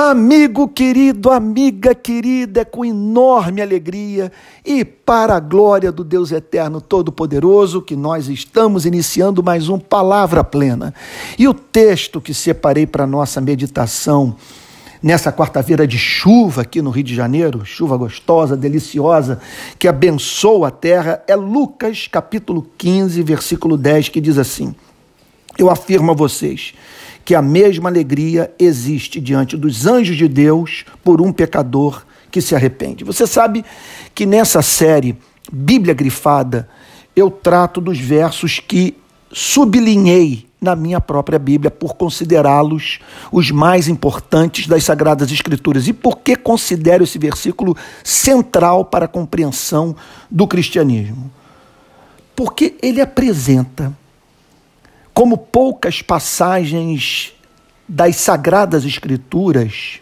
Amigo querido, amiga querida, é com enorme alegria e para a glória do Deus Eterno Todo-Poderoso que nós estamos iniciando mais um Palavra Plena. E o texto que separei para nossa meditação nessa quarta-feira de chuva aqui no Rio de Janeiro, chuva gostosa, deliciosa, que abençoa a terra, é Lucas capítulo 15, versículo 10, que diz assim: Eu afirmo a vocês que a mesma alegria existe diante dos anjos de Deus por um pecador que se arrepende. Você sabe que nessa série Bíblia Grifada eu trato dos versos que sublinhei na minha própria Bíblia por considerá-los os mais importantes das Sagradas Escrituras. E por que considero esse versículo central para a compreensão do cristianismo? Porque ele apresenta como poucas passagens das Sagradas Escrituras,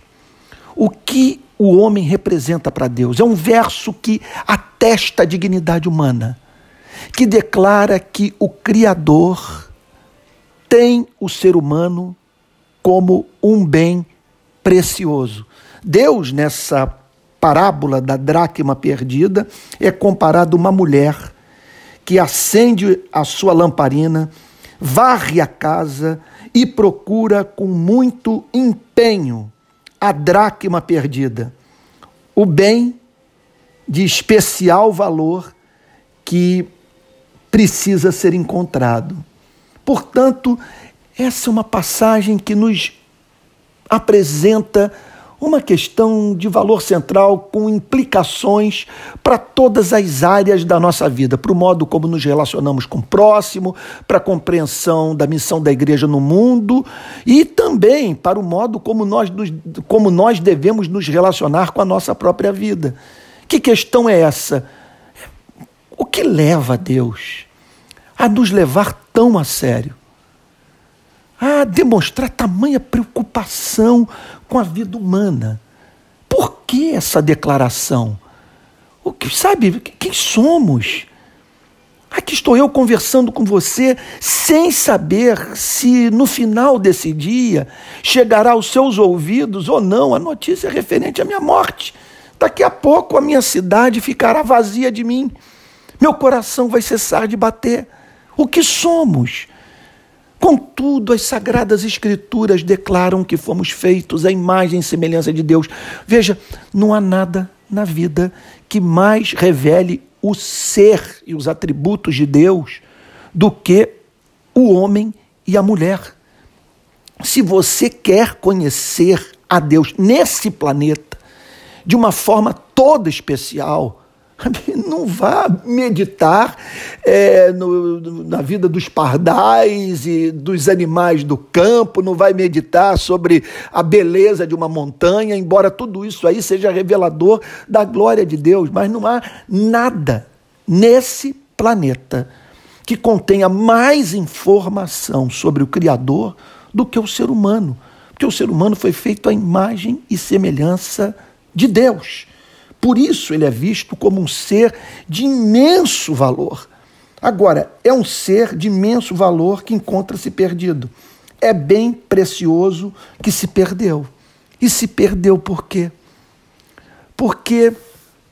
o que o homem representa para Deus. É um verso que atesta a dignidade humana, que declara que o Criador tem o ser humano como um bem precioso. Deus, nessa parábola da dracma perdida, é comparado a uma mulher que acende a sua lamparina varre a casa e procura com muito empenho a dracma perdida, o bem de especial valor que precisa ser encontrado. Portanto, essa é uma passagem que nos apresenta uma questão de valor central com implicações para todas as áreas da nossa vida, para o modo como nos relacionamos com o próximo, para a compreensão da missão da igreja no mundo e também para o modo como nós, como nós devemos nos relacionar com a nossa própria vida. Que questão é essa? O que leva Deus a nos levar tão a sério? a demonstrar tamanha preocupação com a vida humana. Por que essa declaração? O que sabe quem somos? Aqui estou eu conversando com você sem saber se no final desse dia chegará aos seus ouvidos ou não a notícia referente à minha morte. Daqui a pouco a minha cidade ficará vazia de mim. Meu coração vai cessar de bater. O que somos? Contudo, as sagradas escrituras declaram que fomos feitos à imagem e semelhança de Deus. Veja, não há nada na vida que mais revele o ser e os atributos de Deus do que o homem e a mulher. Se você quer conhecer a Deus nesse planeta de uma forma toda especial, Não vá meditar é, no, na vida dos pardais e dos animais do campo, não vai meditar sobre a beleza de uma montanha, embora tudo isso aí seja revelador da glória de Deus, mas não há nada nesse planeta que contenha mais informação sobre o Criador do que o ser humano, porque o ser humano foi feito à imagem e semelhança de Deus. Por isso ele é visto como um ser de imenso valor. Agora, é um ser de imenso valor que encontra-se perdido. É bem precioso que se perdeu. E se perdeu por quê? Porque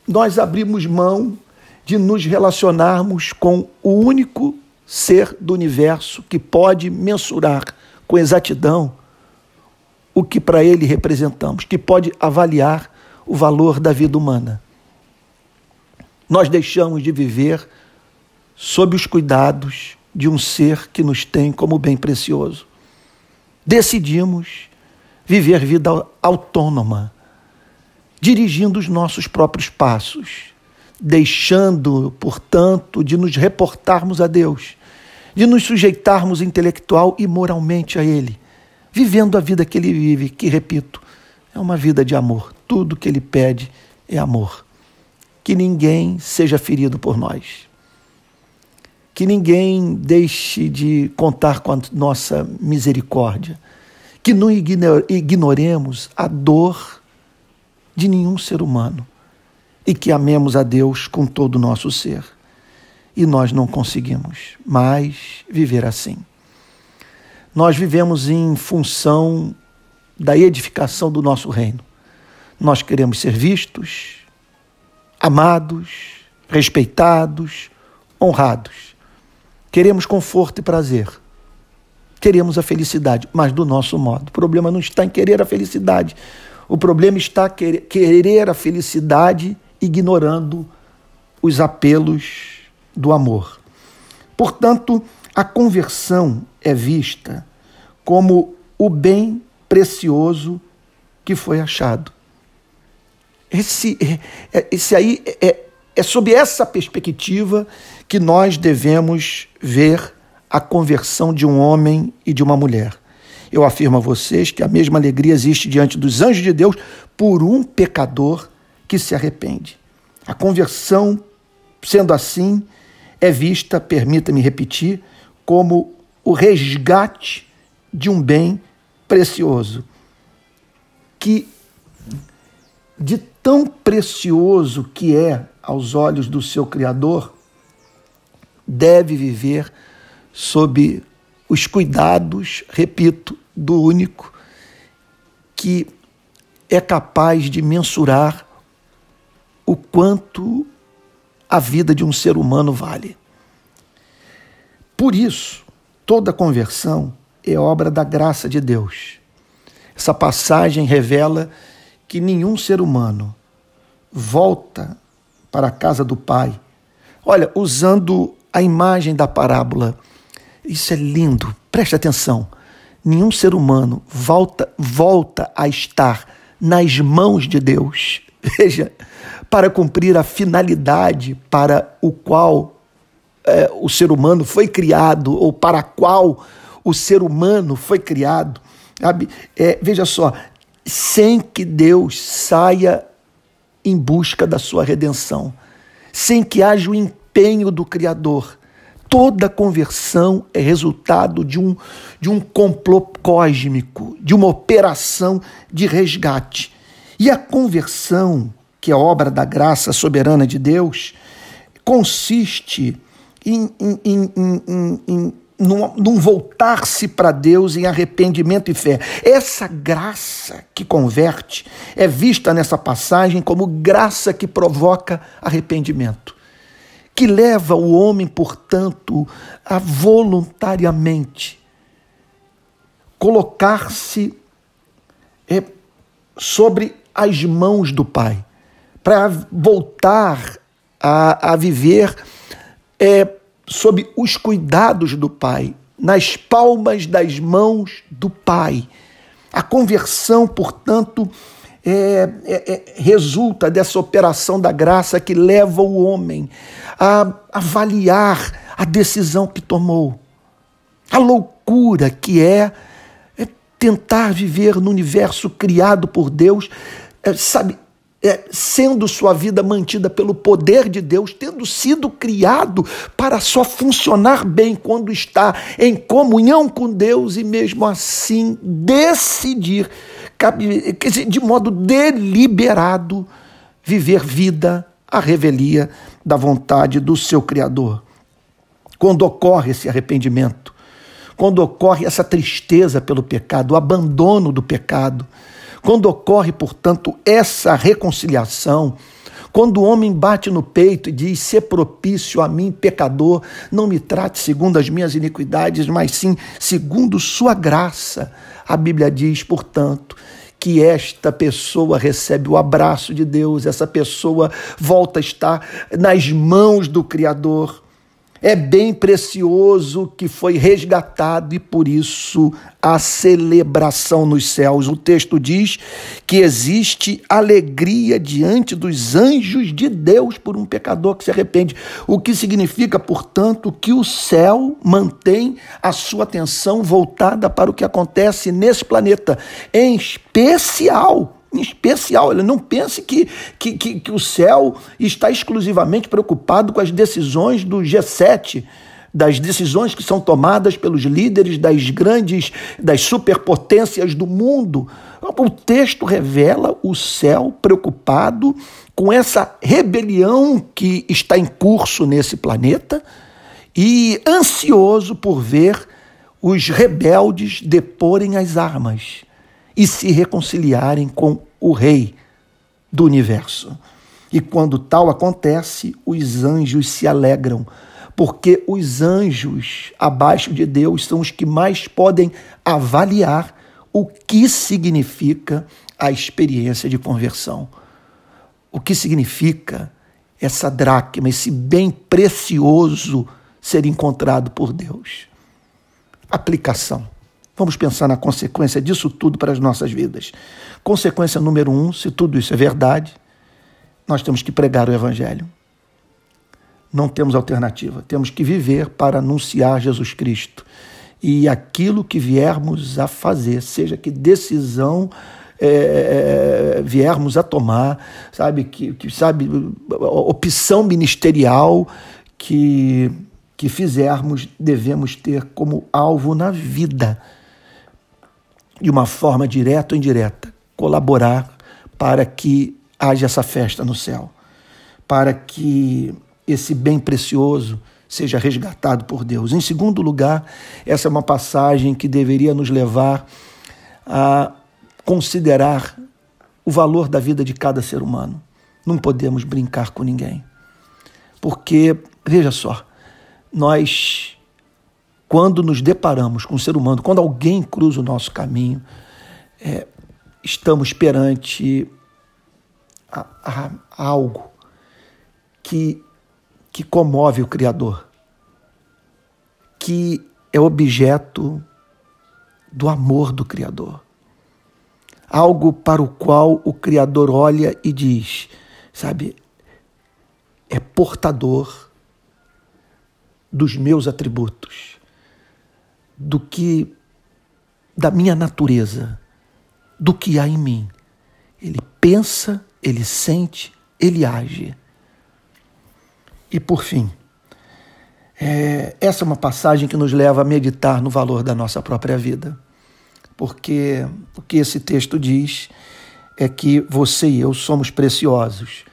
nós abrimos mão de nos relacionarmos com o único ser do universo que pode mensurar com exatidão o que para ele representamos, que pode avaliar o valor da vida humana. Nós deixamos de viver sob os cuidados de um ser que nos tem como bem precioso. Decidimos viver vida autônoma, dirigindo os nossos próprios passos, deixando, portanto, de nos reportarmos a Deus, de nos sujeitarmos intelectual e moralmente a Ele, vivendo a vida que Ele vive, que, repito, é uma vida de amor. Tudo que ele pede é amor. Que ninguém seja ferido por nós. Que ninguém deixe de contar com a nossa misericórdia. Que não ignoremos a dor de nenhum ser humano. E que amemos a Deus com todo o nosso ser. E nós não conseguimos mais viver assim. Nós vivemos em função da edificação do nosso reino. Nós queremos ser vistos, amados, respeitados, honrados. Queremos conforto e prazer. Queremos a felicidade, mas do nosso modo. O problema não está em querer a felicidade. O problema está em querer a felicidade ignorando os apelos do amor. Portanto, a conversão é vista como o bem precioso que foi achado. Esse, é, é, esse aí é, é sob essa perspectiva que nós devemos ver a conversão de um homem e de uma mulher. Eu afirmo a vocês que a mesma alegria existe diante dos anjos de Deus por um pecador que se arrepende. A conversão, sendo assim, é vista, permita-me repetir, como o resgate de um bem precioso. Que de tão precioso que é aos olhos do seu Criador, deve viver sob os cuidados, repito, do único que é capaz de mensurar o quanto a vida de um ser humano vale. Por isso, toda conversão é obra da graça de Deus. Essa passagem revela que nenhum ser humano volta para a casa do Pai. Olha, usando a imagem da parábola, isso é lindo, preste atenção. Nenhum ser humano volta, volta a estar nas mãos de Deus, veja, para cumprir a finalidade para o qual é, o ser humano foi criado, ou para a qual o ser humano foi criado. Sabe? É, veja só, sem que Deus saia em busca da sua redenção, sem que haja o empenho do Criador. Toda conversão é resultado de um, de um complô cósmico, de uma operação de resgate. E a conversão, que é obra da graça soberana de Deus, consiste em, em, em, em num, num voltar-se para Deus em arrependimento e fé. Essa graça que converte é vista nessa passagem como graça que provoca arrependimento, que leva o homem, portanto, a voluntariamente colocar-se é, sobre as mãos do Pai, para voltar a, a viver. É, sob os cuidados do Pai, nas palmas das mãos do Pai. A conversão, portanto, é, é, é, resulta dessa operação da graça que leva o homem a avaliar a decisão que tomou, a loucura que é, é tentar viver no universo criado por Deus, é, sabe, é, sendo sua vida mantida pelo poder de Deus, tendo sido criado para só funcionar bem quando está em comunhão com Deus e mesmo assim decidir, de modo deliberado, viver vida à revelia da vontade do seu Criador. Quando ocorre esse arrependimento, quando ocorre essa tristeza pelo pecado, o abandono do pecado, quando ocorre, portanto, essa reconciliação, quando o homem bate no peito e diz: "Se propício a mim, pecador, não me trate segundo as minhas iniquidades, mas sim segundo sua graça". A Bíblia diz, portanto, que esta pessoa recebe o abraço de Deus, essa pessoa volta a estar nas mãos do Criador é bem precioso que foi resgatado e por isso a celebração nos céus. O texto diz que existe alegria diante dos anjos de Deus por um pecador que se arrepende, o que significa, portanto, que o céu mantém a sua atenção voltada para o que acontece nesse planeta, em especial especial. Ele não pense que, que, que, que o céu está exclusivamente preocupado com as decisões do G7 das decisões que são tomadas pelos líderes das grandes, das superpotências do mundo. O texto revela o céu preocupado com essa rebelião que está em curso nesse planeta e ansioso por ver os rebeldes deporem as armas e se reconciliarem com o Rei do universo. E quando tal acontece, os anjos se alegram, porque os anjos abaixo de Deus são os que mais podem avaliar o que significa a experiência de conversão. O que significa essa dracma, esse bem precioso ser encontrado por Deus. Aplicação. Vamos pensar na consequência disso tudo para as nossas vidas. Consequência número um: se tudo isso é verdade, nós temos que pregar o Evangelho. Não temos alternativa. Temos que viver para anunciar Jesus Cristo. E aquilo que viermos a fazer, seja que decisão é, viermos a tomar, sabe, que, que sabe, opção ministerial que, que fizermos, devemos ter como alvo na vida, de uma forma direta ou indireta, colaborar para que haja essa festa no céu, para que esse bem precioso seja resgatado por Deus. Em segundo lugar, essa é uma passagem que deveria nos levar a considerar o valor da vida de cada ser humano. Não podemos brincar com ninguém. Porque, veja só, nós, quando nos deparamos com um ser humano, quando alguém cruza o nosso caminho, é, estamos perante a, a, a algo que, que comove o Criador, que é objeto do amor do Criador. Algo para o qual o Criador olha e diz, sabe, é portador dos meus atributos, do que da minha natureza, do que há em mim. Ele pensa, ele sente, ele age. E por fim, é, essa é uma passagem que nos leva a meditar no valor da nossa própria vida porque o que esse texto diz é que você e eu somos preciosos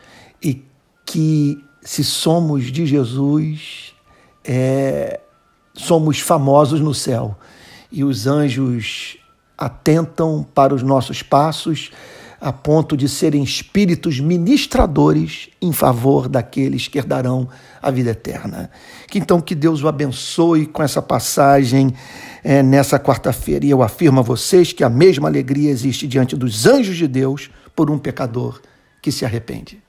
e que se somos de Jesus, é, somos famosos no céu e os anjos atentam para os nossos passos a ponto de serem espíritos ministradores em favor daqueles que herdarão a vida eterna. Que então que Deus o abençoe com essa passagem é, nessa quarta-feira. E eu afirmo a vocês que a mesma alegria existe diante dos anjos de Deus por um pecador que se arrepende.